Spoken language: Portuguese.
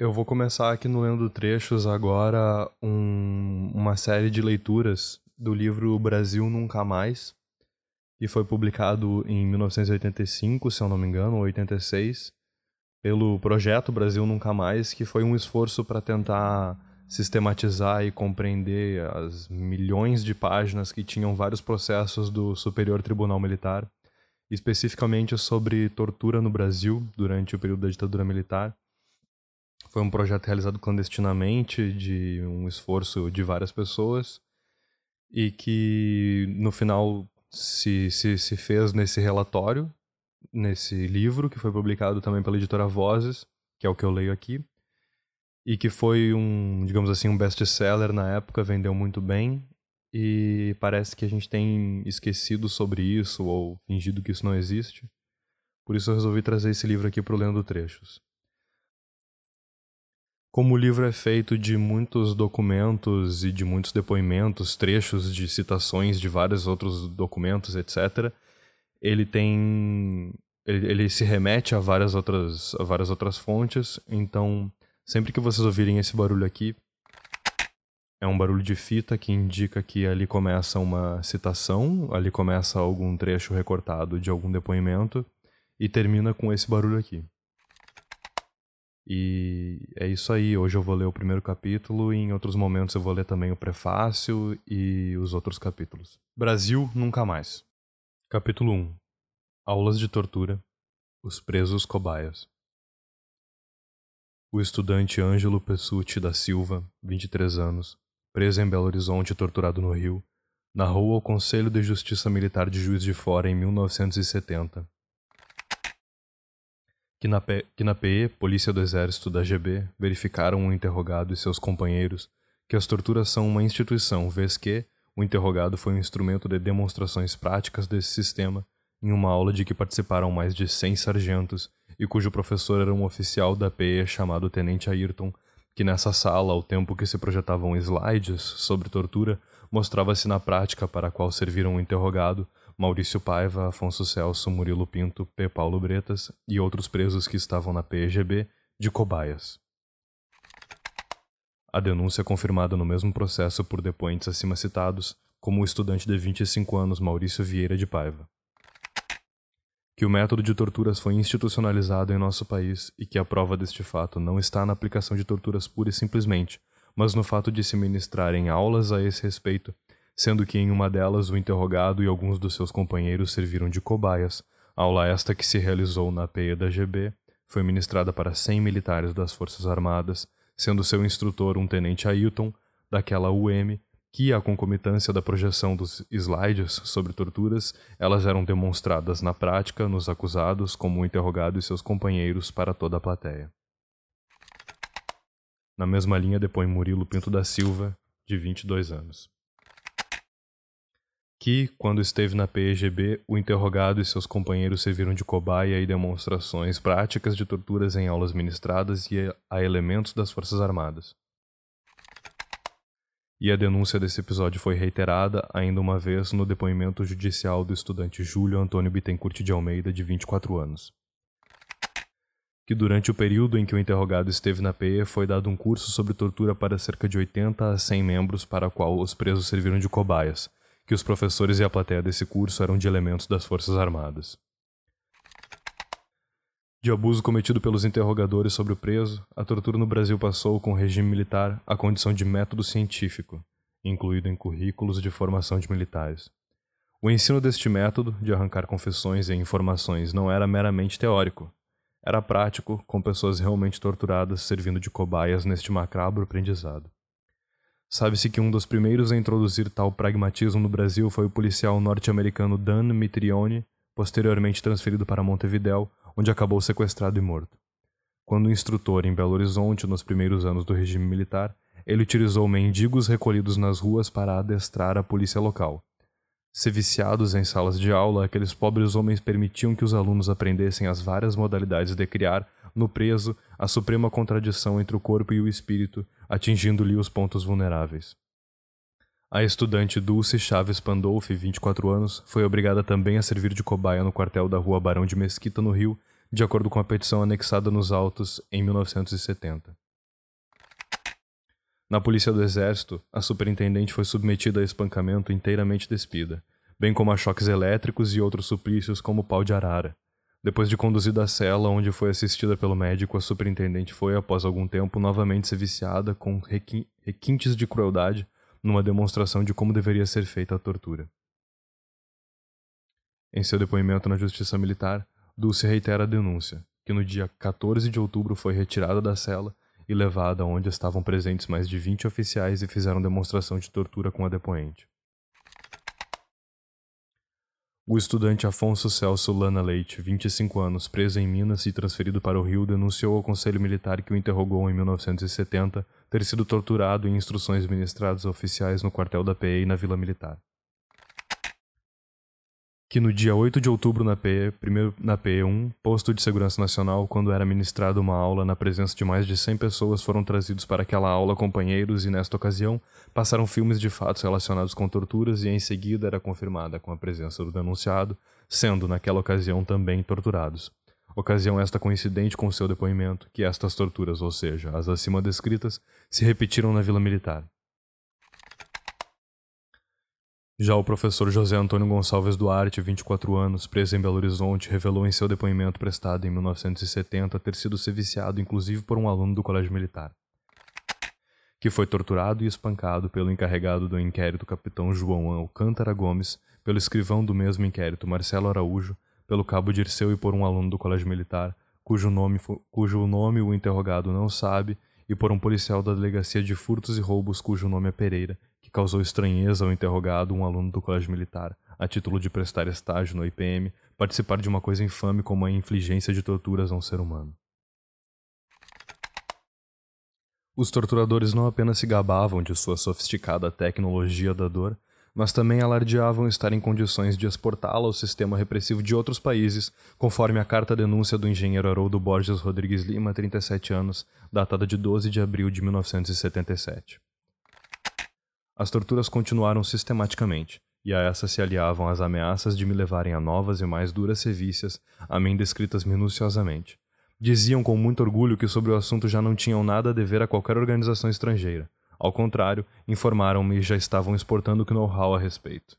Eu vou começar aqui no Lendo Trechos agora um, uma série de leituras do livro Brasil Nunca Mais, que foi publicado em 1985, se eu não me engano, ou 86, pelo projeto Brasil Nunca Mais, que foi um esforço para tentar sistematizar e compreender as milhões de páginas que tinham vários processos do Superior Tribunal Militar, especificamente sobre tortura no Brasil durante o período da ditadura militar. Foi um projeto realizado clandestinamente, de um esforço de várias pessoas, e que no final se, se, se fez nesse relatório, nesse livro, que foi publicado também pela editora Vozes, que é o que eu leio aqui, e que foi um, digamos assim, um best-seller na época, vendeu muito bem, e parece que a gente tem esquecido sobre isso ou fingido que isso não existe. Por isso eu resolvi trazer esse livro aqui para o Lendo Trechos. Como o livro é feito de muitos documentos e de muitos depoimentos, trechos de citações de vários outros documentos, etc., ele tem. Ele, ele, se remete a várias, outras, a várias outras fontes, então sempre que vocês ouvirem esse barulho aqui, é um barulho de fita que indica que ali começa uma citação, ali começa algum trecho recortado de algum depoimento e termina com esse barulho aqui. E é isso aí. Hoje eu vou ler o primeiro capítulo e em outros momentos eu vou ler também o prefácio e os outros capítulos. Brasil Nunca Mais. Capítulo 1 Aulas de Tortura Os Presos Cobaias. O estudante Ângelo Pessuti da Silva, 23 anos, preso em Belo Horizonte e torturado no Rio, narrou ao Conselho de Justiça Militar de Juiz de Fora em 1970 que na, P, que na PE, Polícia do Exército da GB, verificaram o interrogado e seus companheiros que as torturas são uma instituição, vez que o interrogado foi um instrumento de demonstrações práticas desse sistema em uma aula de que participaram mais de 100 sargentos e cujo professor era um oficial da PE chamado Tenente Ayrton, que nessa sala, ao tempo que se projetavam slides sobre tortura, mostrava-se na prática para a qual serviram o interrogado Maurício Paiva, Afonso Celso, Murilo Pinto, P. Paulo Bretas e outros presos que estavam na PEGB de cobaias. A denúncia é confirmada no mesmo processo por depoentes acima citados, como o estudante de 25 anos Maurício Vieira de Paiva. Que o método de torturas foi institucionalizado em nosso país e que a prova deste fato não está na aplicação de torturas pura e simplesmente, mas no fato de se ministrarem aulas a esse respeito sendo que em uma delas o interrogado e alguns dos seus companheiros serviram de cobaias. Aula esta que se realizou na PE da GB foi ministrada para 100 militares das Forças Armadas, sendo seu instrutor um tenente Ailton, daquela UM, que, à concomitância da projeção dos slides sobre torturas, elas eram demonstradas na prática nos acusados como o interrogado e seus companheiros para toda a plateia. Na mesma linha depõe Murilo Pinto da Silva, de 22 anos que, quando esteve na PEGB, o interrogado e seus companheiros serviram de cobaia e demonstrações práticas de torturas em aulas ministradas e a elementos das Forças Armadas. E a denúncia desse episódio foi reiterada ainda uma vez no depoimento judicial do estudante Júlio Antônio Bittencourt de Almeida, de 24 anos. Que durante o período em que o interrogado esteve na PE foi dado um curso sobre tortura para cerca de 80 a 100 membros, para o qual os presos serviram de cobaias, que os professores e a plateia desse curso eram de elementos das Forças Armadas. De abuso cometido pelos interrogadores sobre o preso, a tortura no Brasil passou, com o regime militar, à condição de método científico, incluído em currículos de formação de militares. O ensino deste método, de arrancar confissões e informações, não era meramente teórico. Era prático, com pessoas realmente torturadas servindo de cobaias neste macabro aprendizado. Sabe-se que um dos primeiros a introduzir tal pragmatismo no Brasil foi o policial norte-americano Dan Mitrione, posteriormente transferido para Montevidéu, onde acabou sequestrado e morto. Quando instrutor em Belo Horizonte nos primeiros anos do regime militar, ele utilizou mendigos recolhidos nas ruas para adestrar a polícia local. Se viciados em salas de aula, aqueles pobres homens permitiam que os alunos aprendessem as várias modalidades de criar, no preso, a suprema contradição entre o corpo e o espírito, atingindo-lhe os pontos vulneráveis. A estudante Dulce Chaves Pandolfi, 24 anos, foi obrigada também a servir de cobaia no quartel da rua Barão de Mesquita, no Rio, de acordo com a petição anexada nos autos em 1970. Na polícia do exército, a superintendente foi submetida a espancamento inteiramente despida, bem como a choques elétricos e outros suplícios como pau de arara. Depois de conduzida à cela onde foi assistida pelo médico, a superintendente foi, após algum tempo, novamente ser viciada com requintes de crueldade numa demonstração de como deveria ser feita a tortura. Em seu depoimento na Justiça Militar, Dulce reitera a denúncia, que no dia 14 de outubro foi retirada da cela e levada onde estavam presentes mais de 20 oficiais e fizeram demonstração de tortura com a depoente. O estudante Afonso Celso Lana Leite, 25 anos, preso em Minas e transferido para o Rio, denunciou ao Conselho Militar que o interrogou em 1970 ter sido torturado em instruções ministradas a oficiais no quartel da PE e na Vila Militar que no dia 8 de outubro na PE, primeiro na PE1, posto de segurança nacional, quando era ministrada uma aula na presença de mais de 100 pessoas, foram trazidos para aquela aula companheiros e nesta ocasião passaram filmes de fatos relacionados com torturas e em seguida era confirmada com a presença do denunciado, sendo naquela ocasião também torturados. Ocasião esta coincidente com seu depoimento que estas torturas, ou seja, as acima descritas, se repetiram na Vila Militar. Já o professor José Antônio Gonçalves Duarte, 24 anos, preso em Belo Horizonte, revelou em seu depoimento prestado em 1970 ter sido seviciado inclusive por um aluno do Colégio Militar, que foi torturado e espancado pelo encarregado do inquérito capitão João Alcântara Gomes, pelo escrivão do mesmo inquérito Marcelo Araújo, pelo cabo Dirceu e por um aluno do Colégio Militar, cujo nome, cujo nome o interrogado não sabe, e por um policial da Delegacia de Furtos e Roubos cujo nome é Pereira, que causou estranheza ao interrogado um aluno do colégio militar, a título de prestar estágio no IPM, participar de uma coisa infame como a infligência de torturas a um ser humano. Os torturadores não apenas se gabavam de sua sofisticada tecnologia da dor, mas também alardeavam estar em condições de exportá-la ao sistema repressivo de outros países, conforme a carta denúncia do engenheiro Haroldo Borges Rodrigues Lima, 37 anos, datada de 12 de abril de 1977. As torturas continuaram sistematicamente, e a essas se aliavam as ameaças de me levarem a novas e mais duras sevícias, a mim descritas minuciosamente. Diziam com muito orgulho que sobre o assunto já não tinham nada a dever a qualquer organização estrangeira. Ao contrário, informaram-me e já estavam exportando know-how a respeito.